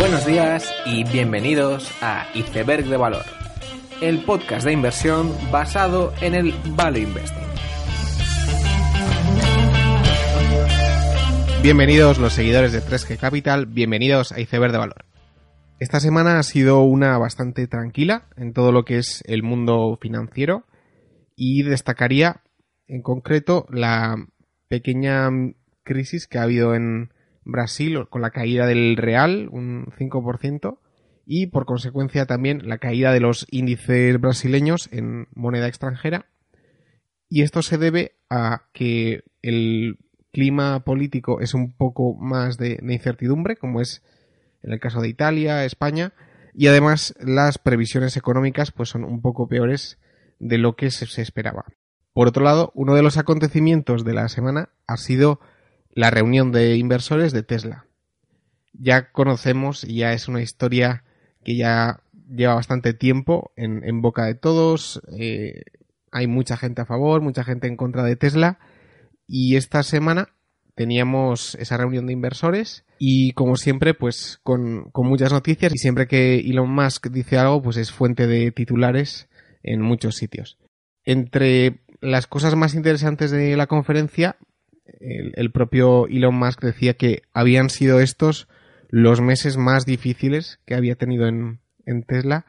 Buenos días y bienvenidos a Iceberg de Valor, el podcast de inversión basado en el Value Investing. Bienvenidos los seguidores de 3G Capital, bienvenidos a Iceberg de Valor. Esta semana ha sido una bastante tranquila en todo lo que es el mundo financiero y destacaría en concreto la pequeña crisis que ha habido en Brasil con la caída del real, un 5%, y por consecuencia también la caída de los índices brasileños en moneda extranjera. Y esto se debe a que el clima político es un poco más de, incertidumbre, como es en el caso de Italia, España, y además las previsiones económicas pues son un poco peores de lo que se esperaba. Por otro lado, uno de los acontecimientos de la semana ha sido la reunión de inversores de Tesla. Ya conocemos, ya es una historia que ya lleva bastante tiempo en, boca de todos. Eh, hay mucha gente a favor, mucha gente en contra de Tesla. Y esta semana teníamos esa reunión de inversores y como siempre pues con, con, muchas noticias y siempre que Elon Musk dice algo pues es fuente de titulares en muchos sitios. Entre las cosas más interesantes de la conferencia el, propio Elon Musk decía que habían sido estos los meses más difíciles que había tenido en, Tesla,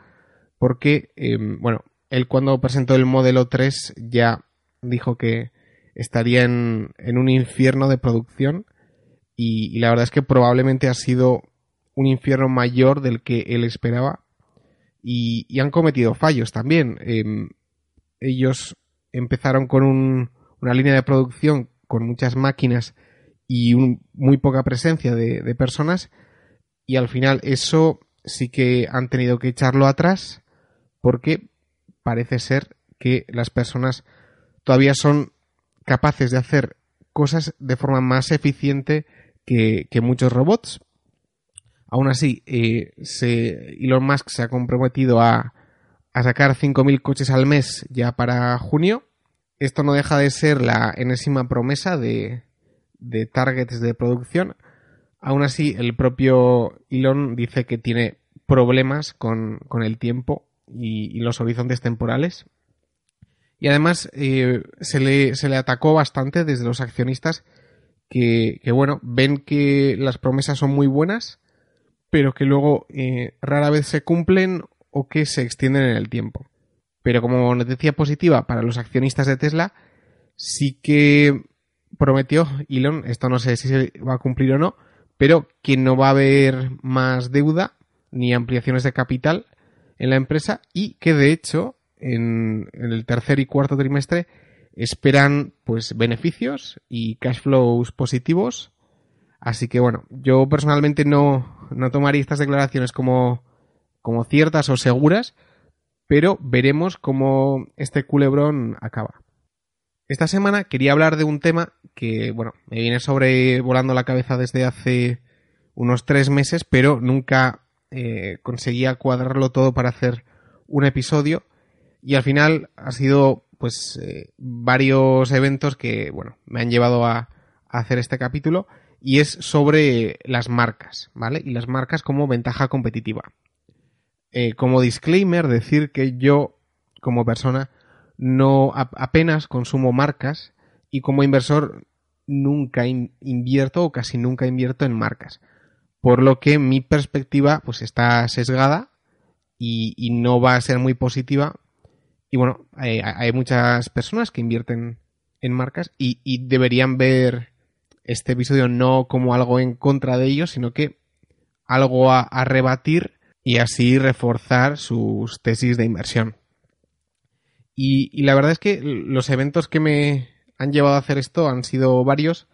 porque, em, bueno, él cuando presentó el modelo 3 ya dijo que estaría en, un infierno de producción y, la verdad es que probablemente ha sido un infierno mayor del que él esperaba y, han cometido fallos también. Em, ellos empezaron con una línea de producción con muchas máquinas y muy poca presencia de, personas y al final eso sí que han tenido que echarlo atrás porque parece ser que las personas todavía son capaces de hacer cosas de forma más eficiente que, muchos robots. Aún así, eh, Elon Musk se ha comprometido a, a sacar 5.000 coches al mes ya para junio esto no deja de ser la enésima promesa de, targets de producción. Aún así, el propio Elon dice que tiene problemas con, el tiempo y, los horizontes temporales. Y además eh, se, le, se, le, atacó bastante desde los accionistas que, bueno, ven que las promesas son muy buenas, pero que luego eh, rara vez se cumplen o que se extienden en el tiempo. Pero como noticia positiva para los accionistas de Tesla, sí que prometió Elon, esto no sé si se va a cumplir o no, pero que no va a haber más deuda ni ampliaciones de capital en la empresa y que de hecho en, el tercer y cuarto trimestre esperan pues beneficios y cash flows positivos. Así que bueno, yo personalmente no, no tomaría estas declaraciones como, como ciertas o seguras, pero veremos cómo este culebrón acaba. Esta semana quería hablar de un tema que, bueno, me viene sobrevolando la cabeza desde hace unos tres meses, pero nunca eh, conseguía cuadrarlo todo para hacer un episodio. Y al final ha sido, pues, eh, varios eventos que, bueno, me han llevado a, a hacer este capítulo. Y es sobre las marcas, ¿vale? Y las marcas como ventaja competitiva. Eh, como disclaimer, decir que yo, como persona, no apenas consumo marcas y como inversor nunca invierto o casi nunca invierto en marcas. Por lo que mi perspectiva pues está sesgada y, no va a ser muy positiva. Y bueno, hay, muchas personas que invierten en marcas y, deberían ver este episodio no como algo en contra de ellos, sino que algo a rebatir y así reforzar sus tesis de inversión. Y, la verdad es que los eventos que me han llevado a hacer esto han sido varios.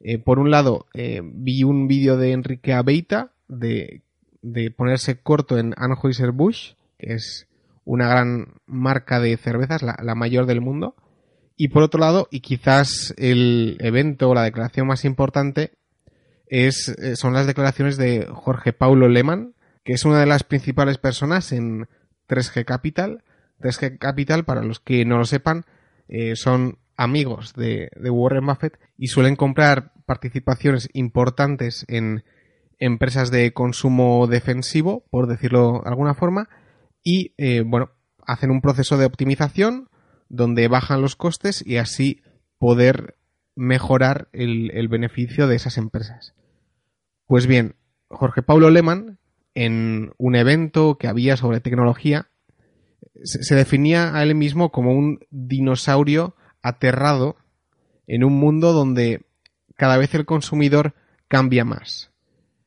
Eh, por un lado, eh, vi un vídeo de Enrique Abeita de, ponerse corto en Anheuser-Busch, que es una gran marca de cervezas, la, mayor del mundo. Y por otro lado, y quizás el evento o la declaración más importante, es, eh, son las declaraciones de Jorge Paulo Lehmann, que es una de las principales personas en 3G Capital. 3G Capital, para los que no lo sepan, eh, son amigos de, Warren Buffett y suelen comprar participaciones importantes en, empresas de consumo defensivo, por decirlo de alguna forma, y eh, bueno, hacen un proceso de optimización donde bajan los costes y así poder mejorar el, el beneficio de esas empresas. Pues bien, Jorge Paulo Lehmann, en un evento que había sobre tecnología, se definía a él mismo como un dinosaurio aterrado en un mundo donde cada vez el consumidor cambia más.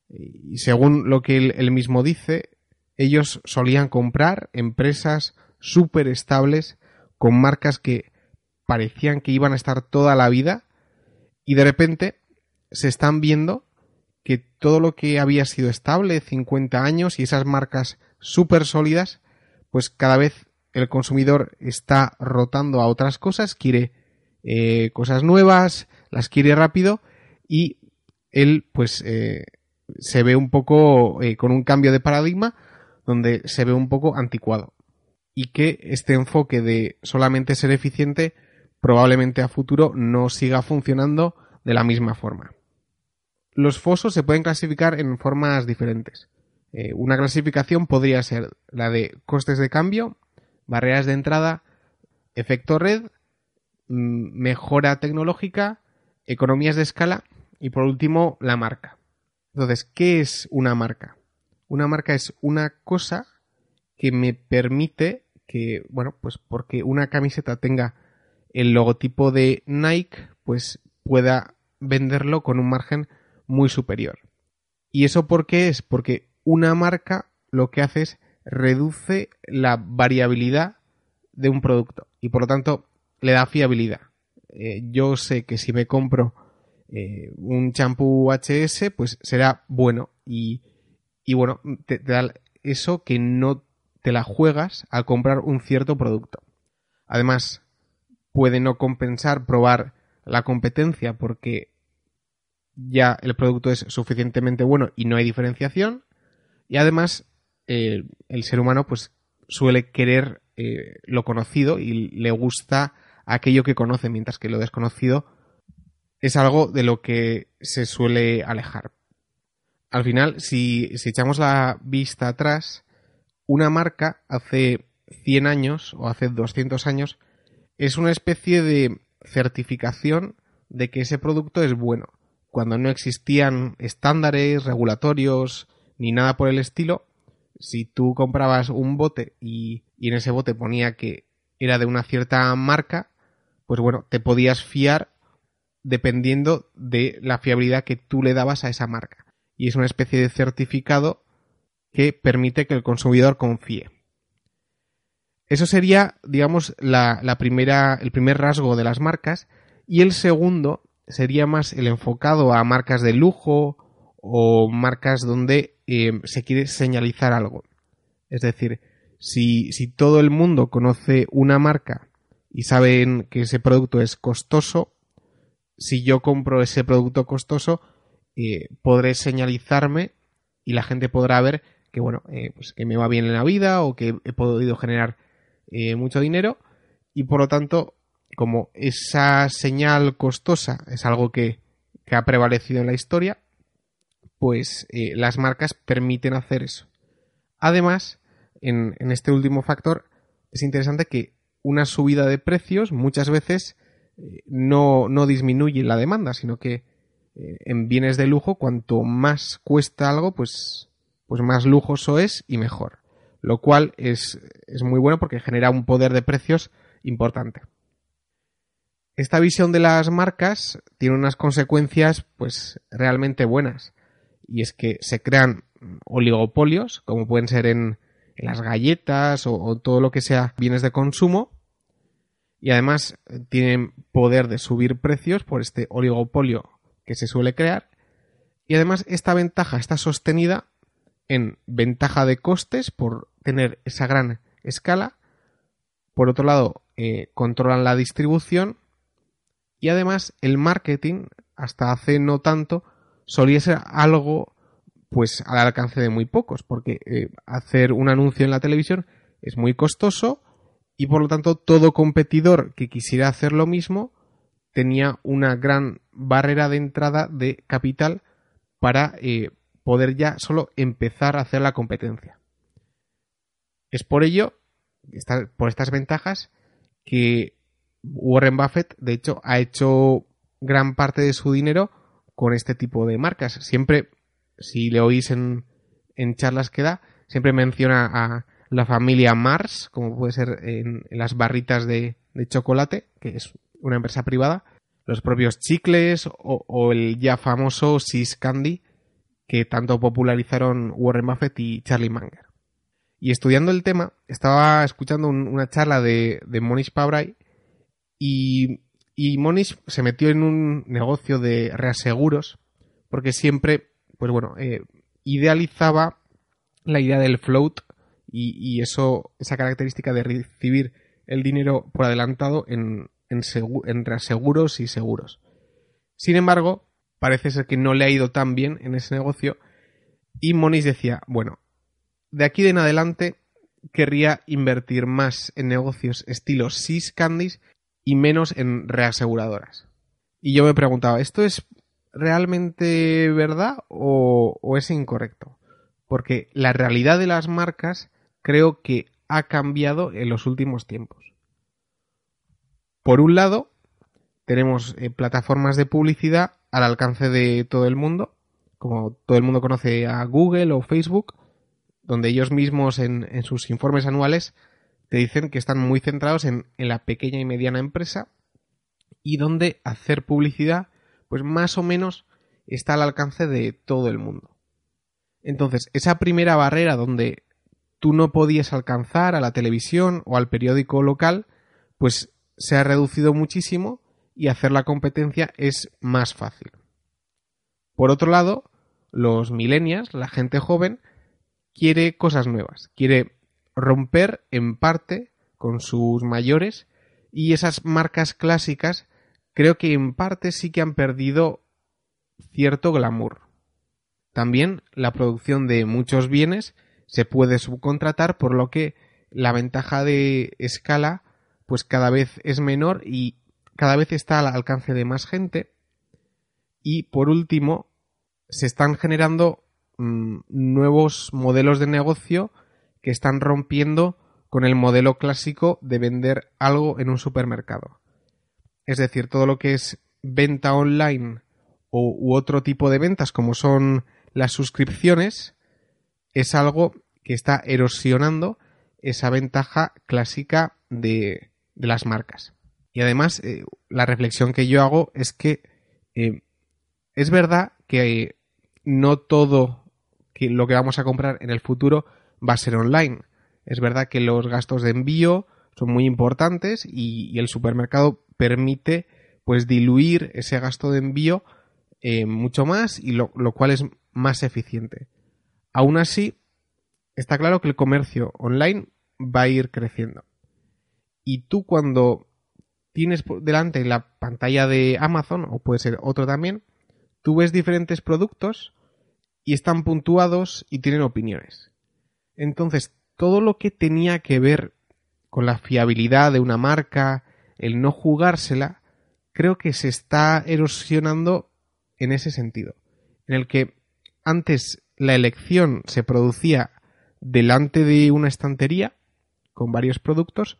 Y según lo que él, mismo dice, ellos solían comprar empresas súper estables con marcas que parecían que iban a estar toda la vida y de repente se están viendo que todo lo que había sido estable 50 años y esas marcas súper sólidas, pues cada vez el consumidor está rotando a otras cosas, quiere eh, cosas nuevas, las quiere rápido y él pues eh, se ve un poco eh, con un cambio de paradigma donde se ve un poco anticuado y que este enfoque de solamente ser eficiente probablemente a futuro no siga funcionando de la misma forma. Los fosos se pueden clasificar en formas diferentes. una clasificación podría ser la de costes de cambio, barreras de entrada, efecto red, mm, mejora tecnológica, economías de escala y por último la marca. Entonces, ¿qué es una marca? Una marca es una cosa que me permite que, bueno, pues porque una camiseta tenga el logotipo de Nike, pues pueda venderlo con un margen muy superior. ¿Y eso por qué es? Porque una marca lo que hace es reduce la variabilidad de un producto y por lo tanto le da fiabilidad. Eh, yo sé que si me compro eh, un champú HS, pues será bueno y, y bueno, te, da eso que no te la juegas al comprar un cierto producto. Además, puede no compensar probar la competencia porque ya el producto es suficientemente bueno y no hay diferenciación. Y además eh, el ser humano pues suele querer eh, lo conocido y le gusta aquello que conoce, mientras que lo desconocido es algo de lo que se suele alejar. Al final, si, si echamos la vista atrás, una marca hace 100 años o hace 200 años es una especie de certificación de que ese producto es bueno. Cuando no existían estándares regulatorios ni nada por el estilo, si tú comprabas un bote y, en ese bote ponía que era de una cierta marca, pues bueno, te podías fiar dependiendo de la fiabilidad que tú le dabas a esa marca. Y es una especie de certificado que permite que el consumidor confíe. Eso sería, digamos, la, la primera, el primer rasgo de las marcas. Y el segundo sería más el enfocado a marcas de lujo o marcas donde eh, se quiere señalizar algo. Es decir, si, si todo el mundo conoce una marca y saben que ese producto es costoso, si yo compro ese producto costoso, eh, podré señalizarme y la gente podrá ver que bueno, eh, pues que me va bien en la vida o que he podido generar mucho dinero y por lo tanto, como esa señal costosa es algo que, ha prevalecido en la historia, pues eh, las marcas permiten hacer eso. Además, en, este último factor, es interesante que una subida de precios muchas veces eh, no, disminuye la demanda, sino que eh, en bienes de lujo, cuanto más cuesta algo, pues, pues más lujoso es y mejor. Lo cual es muy bueno porque genera un poder de precios importante. Esta visión de las marcas tiene unas consecuencias pues realmente buenas. Y es que se crean oligopolios, como pueden ser en, las galletas o, todo lo que sea bienes de consumo, y además eh, tienen poder de subir precios por este oligopolio que se suele crear, y además esta ventaja está sostenida en ventaja de costes por tener esa gran escala, por otro lado eh, controlan la distribución y además el marketing hasta hace no tanto solía ser algo pues al alcance de muy pocos, porque eh, hacer un anuncio en la televisión es muy costoso y por lo tanto todo competidor que quisiera hacer lo mismo tenía una gran barrera de entrada de capital para eh, poder ya solo empezar a hacer la competencia. Es por ello, por estas ventajas, que Warren Buffett, de hecho, ha hecho gran parte de su dinero con este tipo de marcas. Siempre, si le oís en, en charlas que da, siempre menciona a la familia Mars, como puede ser en, las barritas de, chocolate, que es una empresa privada, los propios chicles o, el ya famoso Sis Candy, que tanto popularizaron Warren Buffett y Charlie Munger. Y estudiando el tema, estaba escuchando una charla de, de Monish Pabrai y, y Monish se metió en un negocio de reaseguros porque siempre, pues bueno, eh, idealizaba la idea del float y, eso, esa característica de recibir el dinero por adelantado en, reaseguros y seguros. Sin embargo, parece ser que no le ha ido tan bien en ese negocio y Monish decía, bueno, de aquí en adelante querría invertir más en negocios estilo Candies y menos en reaseguradoras. Y yo me preguntaba, ¿esto es realmente verdad o, es incorrecto? Porque la realidad de las marcas creo que ha cambiado en los últimos tiempos. Por un lado, tenemos eh, plataformas de publicidad al alcance de todo el mundo, como todo el mundo conoce a Google o Facebook, donde ellos mismos en, sus informes anuales te dicen que están muy centrados en, la pequeña y mediana empresa y donde hacer publicidad, pues más o menos está al alcance de todo el mundo. Entonces, esa primera barrera donde tú no podías alcanzar a la televisión o al periódico local, pues se ha reducido muchísimo y hacer la competencia es más fácil. Por otro lado, los millennials, la gente joven, quiere cosas nuevas, quiere romper en parte con sus mayores y esas marcas clásicas creo que en parte sí que han perdido cierto glamour. También la producción de muchos bienes se puede subcontratar, por lo que la ventaja de escala pues cada vez es menor y cada vez está al alcance de más gente. Y por último, se están generando mm, nuevos modelos de negocio que están rompiendo con el modelo clásico de vender algo en un supermercado. Es decir, todo lo que es venta online o, u otro tipo de ventas como son las suscripciones es algo que está erosionando esa ventaja clásica de, las marcas. Y además, eh, la reflexión que yo hago es que eh, es verdad que no todo lo que vamos a comprar en el futuro va a ser online. Es verdad que los gastos de envío son muy importantes y, el supermercado permite pues diluir ese gasto de envío eh, mucho más y lo, lo cual es más eficiente. Aún así, está claro que el comercio online va a ir creciendo. Y tú cuando tienes delante la pantalla de Amazon, o puede ser otro también, tú ves diferentes productos y están puntuados y tienen opiniones. Entonces, todo lo que tenía que ver con la fiabilidad de una marca, el no jugársela, creo que se está erosionando en ese sentido, en el que antes la elección se producía delante de una estantería con varios productos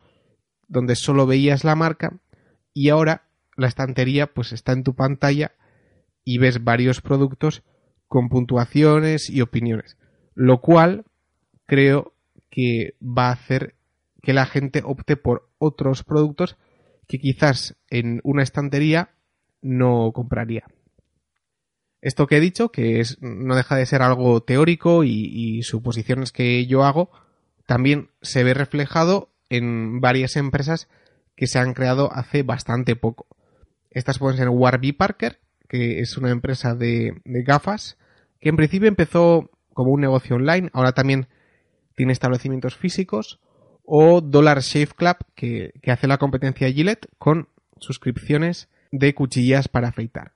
donde solo veías la marca y ahora la estantería pues está en tu pantalla y ves varios productos con puntuaciones y opiniones, lo cual creo que va a hacer que la gente opte por otros productos que quizás en una estantería no compraría. Esto que he dicho, que no deja de ser algo teórico y, suposiciones que yo hago, también se ve reflejado en varias empresas que se han creado hace bastante poco. Estas pueden ser Warby Parker, que es una empresa de, gafas, que en principio empezó como un negocio online, ahora también tiene establecimientos físicos, o Dollar Shave Club, que, que hace la competencia Gillette con suscripciones de cuchillas para afeitar.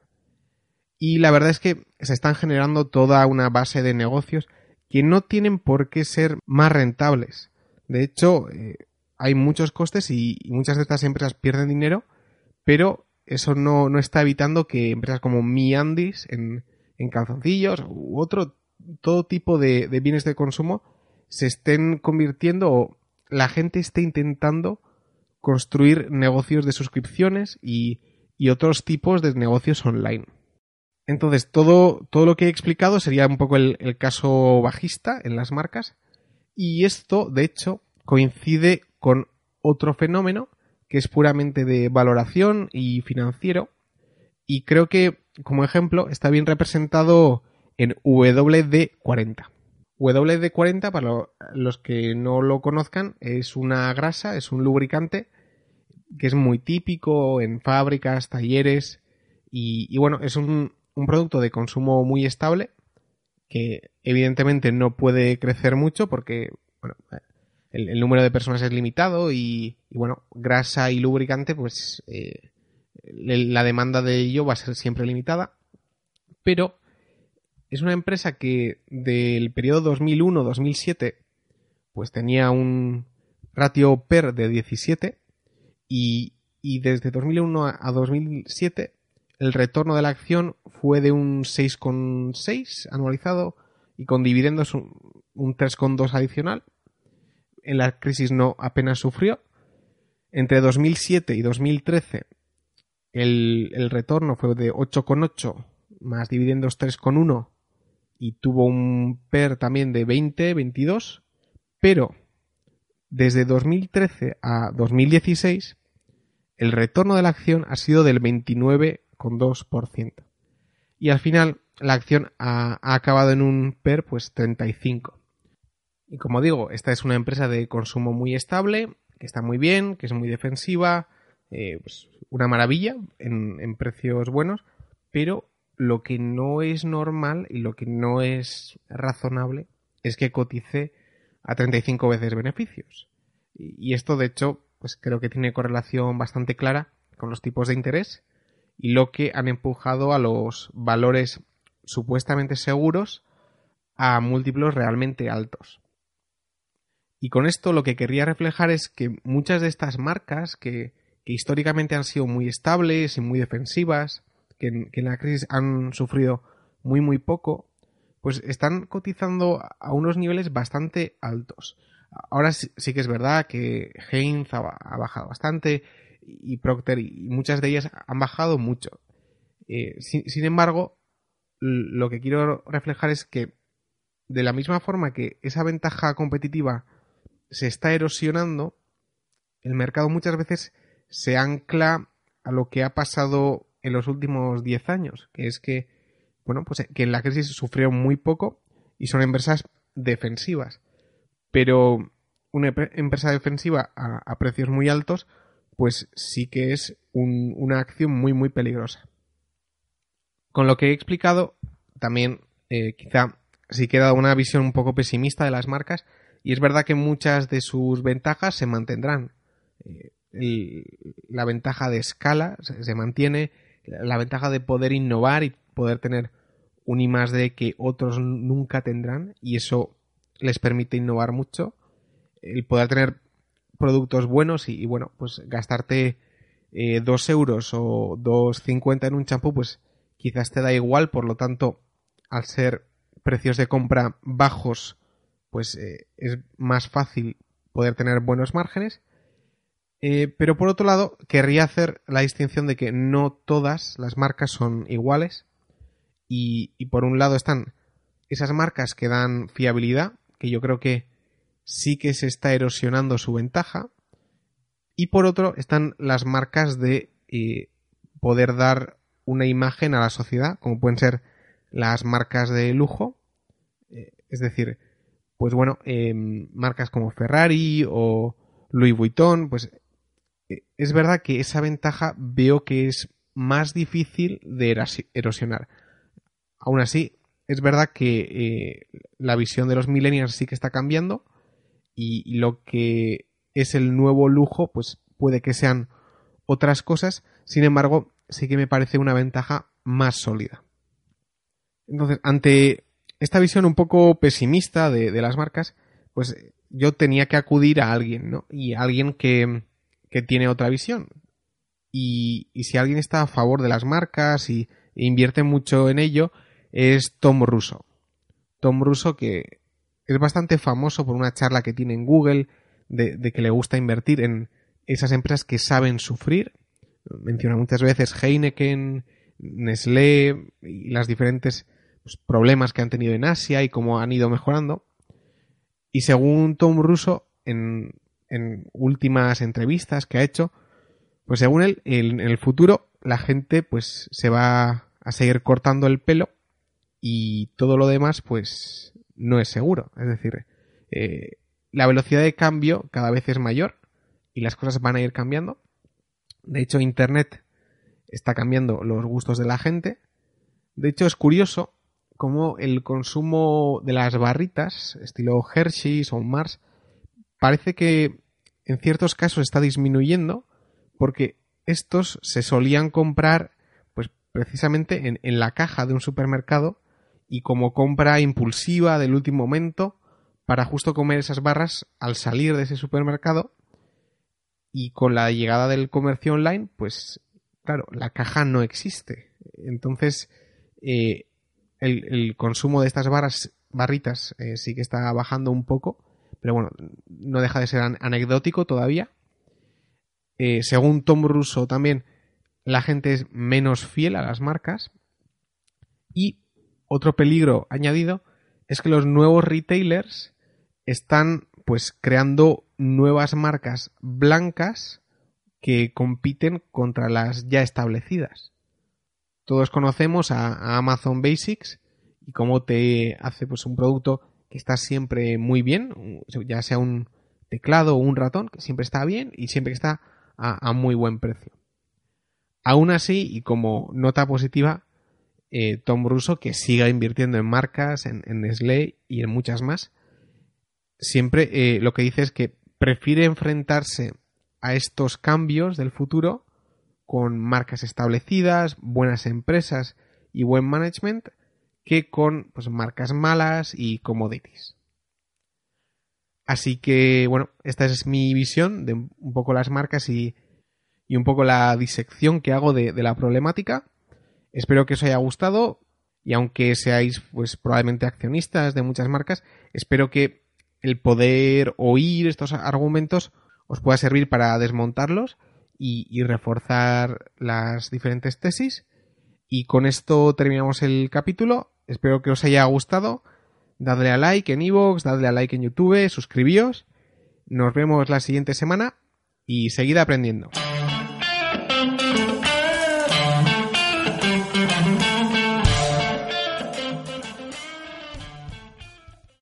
Y la verdad es que se están generando toda una base de negocios que no tienen por qué ser más rentables. De hecho, eh, hay muchos costes y, muchas de estas empresas pierden dinero, pero eso no, está evitando que empresas como MiAndis en, en calzoncillos u otro todo tipo de, bienes de consumo se estén convirtiendo o la gente esté intentando construir negocios de suscripciones y, otros tipos de negocios online. Entonces, todo, todo lo que he explicado sería un poco el, el caso bajista en las marcas. Y esto, de hecho, coincide con otro fenómeno que es puramente de valoración y financiero. Y creo que, como ejemplo, está bien representado en WD40. WD40, para los que no lo conozcan, es una grasa, es un lubricante que es muy típico en fábricas, talleres y, bueno, es un, producto de consumo muy estable que evidentemente no puede crecer mucho porque el, número de personas es limitado y, bueno, grasa y lubricante pues eh, la demanda de ello va a ser siempre limitada pero es una empresa que del periodo 2001-2007 pues tenía un ratio PER de 17 y, desde 2001 a 2007 el retorno de la acción fue de un 6,6 anualizado y con dividendos un, 3,2 adicional. En la crisis no apenas sufrió. Entre 2007 y 2013 el, el retorno fue de 8,8 más dividendos 3,1 y tuvo un PER también de 20, 22, pero desde 2013 a 2016 el retorno de la acción ha sido del 29,2%. Y al final la acción ha, acabado en un PER pues 35. Y como digo, esta es una empresa de consumo muy estable, que está muy bien, que es muy defensiva, eh, pues una maravilla en, en precios buenos, pero lo que no es normal y lo que no es razonable es que cotice a 35 veces beneficios. Y esto, de hecho, pues creo que tiene correlación bastante clara con los tipos de interés y lo que han empujado a los valores supuestamente seguros a múltiplos realmente altos. Y con esto lo que querría reflejar es que muchas de estas marcas que, que históricamente han sido muy estables y muy defensivas, que en, la crisis han sufrido muy muy poco, pues están cotizando a unos niveles bastante altos. Ahora sí, que es verdad que Heinz ha, bajado bastante y Procter y muchas de ellas han bajado mucho. Eh, sin, embargo, lo que quiero reflejar es que de la misma forma que esa ventaja competitiva se está erosionando, el mercado muchas veces se ancla a lo que ha pasado en los últimos 10 años, que es que, bueno, pues que en la crisis sufrieron muy poco y son empresas defensivas. Pero una empresa defensiva a, precios muy altos, pues sí que es una acción muy, muy peligrosa. Con lo que he explicado, también eh, quizá sí queda una visión un poco pesimista de las marcas, y es verdad que muchas de sus ventajas se mantendrán. Eh, la ventaja de escala se, mantiene, la ventaja de poder innovar y poder tener un I más D que otros nunca tendrán y eso les permite innovar mucho. El poder tener productos buenos y, bueno, pues gastarte eh, 2 euros o 2,50 en un champú, pues quizás te da igual, por lo tanto, al ser precios de compra bajos, pues eh, es más fácil poder tener buenos márgenes eh, pero por otro lado, querría hacer la distinción de que no todas las marcas son iguales. Y, por un lado están esas marcas que dan fiabilidad, que yo creo que sí que se está erosionando su ventaja. Y por otro están las marcas de eh, poder dar una imagen a la sociedad, como pueden ser las marcas de lujo. Eh, es decir, pues bueno, marcas como Ferrari o Louis Vuitton, pues es verdad que esa ventaja veo que es más difícil de erosionar. Aún así, es verdad que eh, la visión de los millennials sí que está cambiando y, lo que es el nuevo lujo, pues puede que sean otras cosas. Sin embargo, sí que me parece una ventaja más sólida. Entonces, ante esta visión un poco pesimista de, de las marcas, pues yo tenía que acudir a alguien, ¿no? Y alguien que, que tiene otra visión. Y, si alguien está a favor de las marcas y, invierte mucho en ello, es Tom Russo. Tom Russo, que es bastante famoso por una charla que tiene en Google de, de que le gusta invertir en esas empresas que saben sufrir. Menciona muchas veces Heineken, Nestlé y las diferentes pues, problemas que han tenido en Asia y cómo han ido mejorando. Y según Tom Russo, en, en últimas entrevistas que ha hecho, pues según él, en, el futuro la gente pues se va a seguir cortando el pelo y todo lo demás pues no es seguro. Es decir, eh, la velocidad de cambio cada vez es mayor y las cosas van a ir cambiando. De hecho, Internet está cambiando los gustos de la gente. De hecho, es curioso cómo el consumo de las barritas, estilo Hershey's o Mars, parece que en ciertos casos está disminuyendo porque estos se solían comprar pues precisamente en, la caja de un supermercado y como compra impulsiva del último momento para justo comer esas barras al salir de ese supermercado y con la llegada del comercio online pues claro la caja no existe. Entonces eh, el, consumo de estas barras barritas eh, sí que está bajando un poco pero bueno no deja de ser anecdótico todavía eh, según Tom Russo también, la gente es menos fiel a las marcas. Y otro peligro añadido es que los nuevos retailers están pues creando nuevas marcas blancas que compiten contra las ya establecidas. Todos conocemos a, Amazon Basics y cómo te hace pues un producto que está siempre muy bien, ya sea un teclado o un ratón, que siempre está bien y siempre está a, muy buen precio. Aún así, y como nota positiva, eh, Tom Russo, que siga invirtiendo en marcas, en, en Nestlé y en muchas más, siempre eh, lo que dice es que prefiere enfrentarse a estos cambios del futuro con marcas establecidas, buenas empresas y buen management que con pues, marcas malas y commodities. Así que, bueno, esta es mi visión de un poco las marcas y, un poco la disección que hago de, la problemática. Espero que os haya gustado y aunque seáis pues probablemente accionistas de muchas marcas, espero que el poder oír estos argumentos os pueda servir para desmontarlos y, y reforzar las diferentes tesis. Y con esto terminamos el capítulo. Espero que os haya gustado dadle a like en iVoox, dadle a like en YouTube, suscribíos. Nos vemos la siguiente semana y seguid aprendiendo.